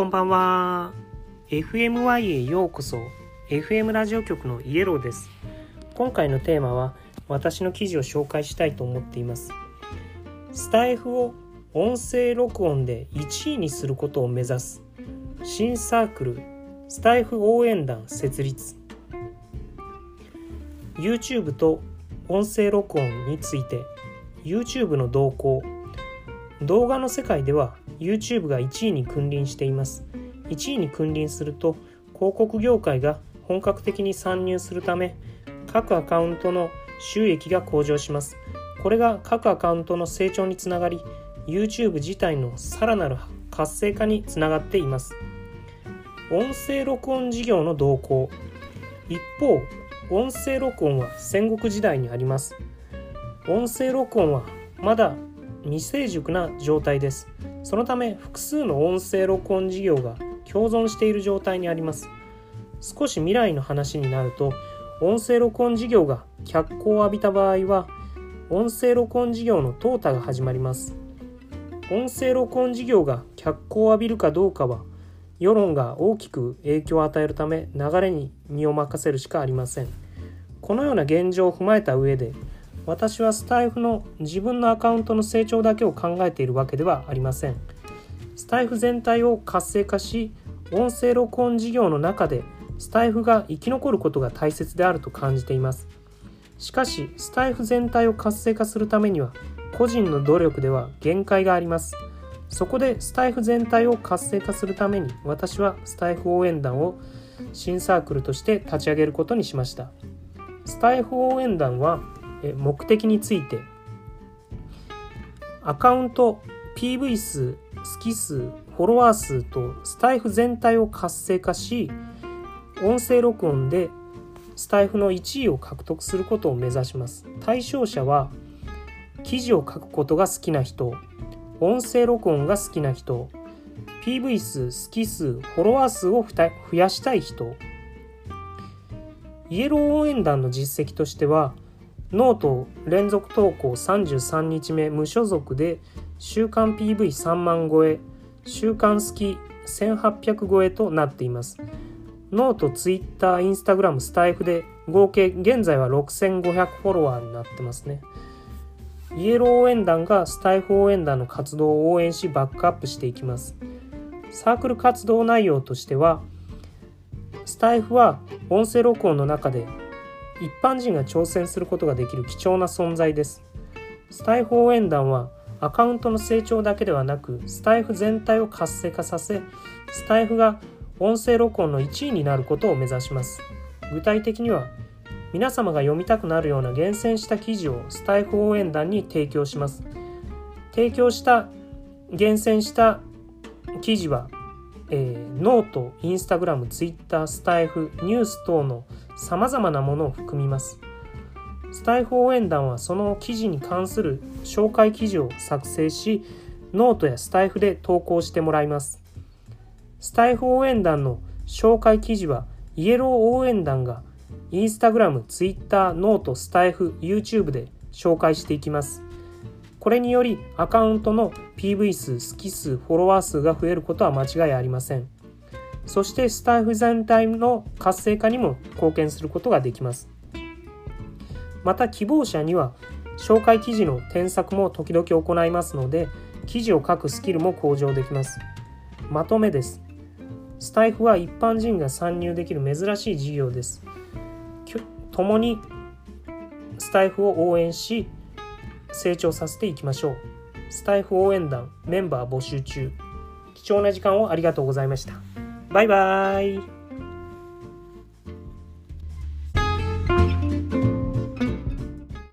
こんばんは。FMY へようこそ。FM ラジオ局のイエローです。今回のテーマは私の記事を紹介したいと思っています。スタイフを音声録音で1位にすることを目指す。新サークルスタイフ応援団設立。YouTube と音声録音について YouTube の動向動画の世界では YouTube が1位に君臨しています。1位に君臨すると広告業界が本格的に参入するため各アカウントの収益が向上します。これが各アカウントの成長につながり YouTube 自体のさらなる活性化につながっています。音声録音事業の動向。一方音声録音は戦国時代にあります。音声録音はまだ未成熟な状態です。そのため複数の音声録音事業が共存している状態にあります。少し未来の話になると音声録音事業が脚光を浴びた場合は音声録音事業の淘汰が始まります。音声録音事業が脚光を浴びるかどうかは世論が大きく影響を与えるため流れに身を任せるしかありません。このような現状を踏まえた上で私はスタイフの自分のアカウントの成長だけを考えているわけではありません。スタイフ全体を活性化し音声録音事業の中でスタイフが生き残ることが大切であると感じています。しかしスタイフ全体を活性化するためには個人の努力では限界があります。そこでスタイフ全体を活性化するために私はスタイフ応援団を新サークルとして立ち上げることにしました。スタイフ応援団は目的について。アカウント PV 数好き数フォロワー数とスタイフ全体を活性化し音声録音でスタイフの1位を獲得することを目指します。対象者は記事を書くことが好きな人音声録音が好きな人 PV 数好き数フォロワー数を増やしたい人。スタエフ応援団の実績としてはノート連続投稿33日目無所属で週間 PV3 万超え週間スキ1800超えとなっています。ノート、ツイッター、インスタグラム、スタエフで合計現在は6500フォロワーになってますね。イエロー応援団がスタイフ応援団の活動を応援しバックアップしていきます。サークル活動内容としてはスタイフは音声録音の中で一般人が挑戦することができる貴重な存在です。スタイフ応援団はアカウントの成長だけではなくスタイフ全体を活性化させスタイフが音声録音の1位になることを目指します具体的には皆様が読みたくなるような厳選した記事をスタエフ応援団に提供します提供した厳選した記事は、えー、ノート、インスタグラム、ツイッター、スタエフ、ニュース等のさまざまなものを含みます。スタエフ応援団はその記事に関する紹介記事を作成し、ノートやスタエフで投稿してもらいます。スタエフ応援団の紹介記事は、イエロー応援団がインスタグラム、ツイッター、ノート、スタイフ、YouTube で紹介していきます。これによりアカウントの PV 数、好き数、フォロワー数が増えることは間違いありません。そしてスタイフ全体の活性化にも貢献することができます。また希望者には紹介記事の添削も時々行いますので記事を書くスキルも向上できます。まとめです。スタイフは一般人が参入できる珍しい事業です。共にスタイフを応援し成長させていきましょう。スタイフ応援団メンバー募集中。貴重な時間をありがとうございました。バイバイ。